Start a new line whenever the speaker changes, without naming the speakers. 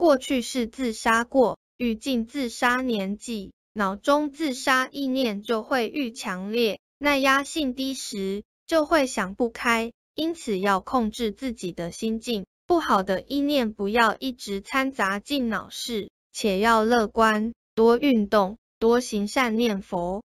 过去是自杀过，遇近自杀年纪，脑中自杀意念就会愈强烈，耐压性低时就会想不开，因此要控制自己的心境，不好的意念不要一直掺杂进脑室，且要乐观，多运动，多行善念佛。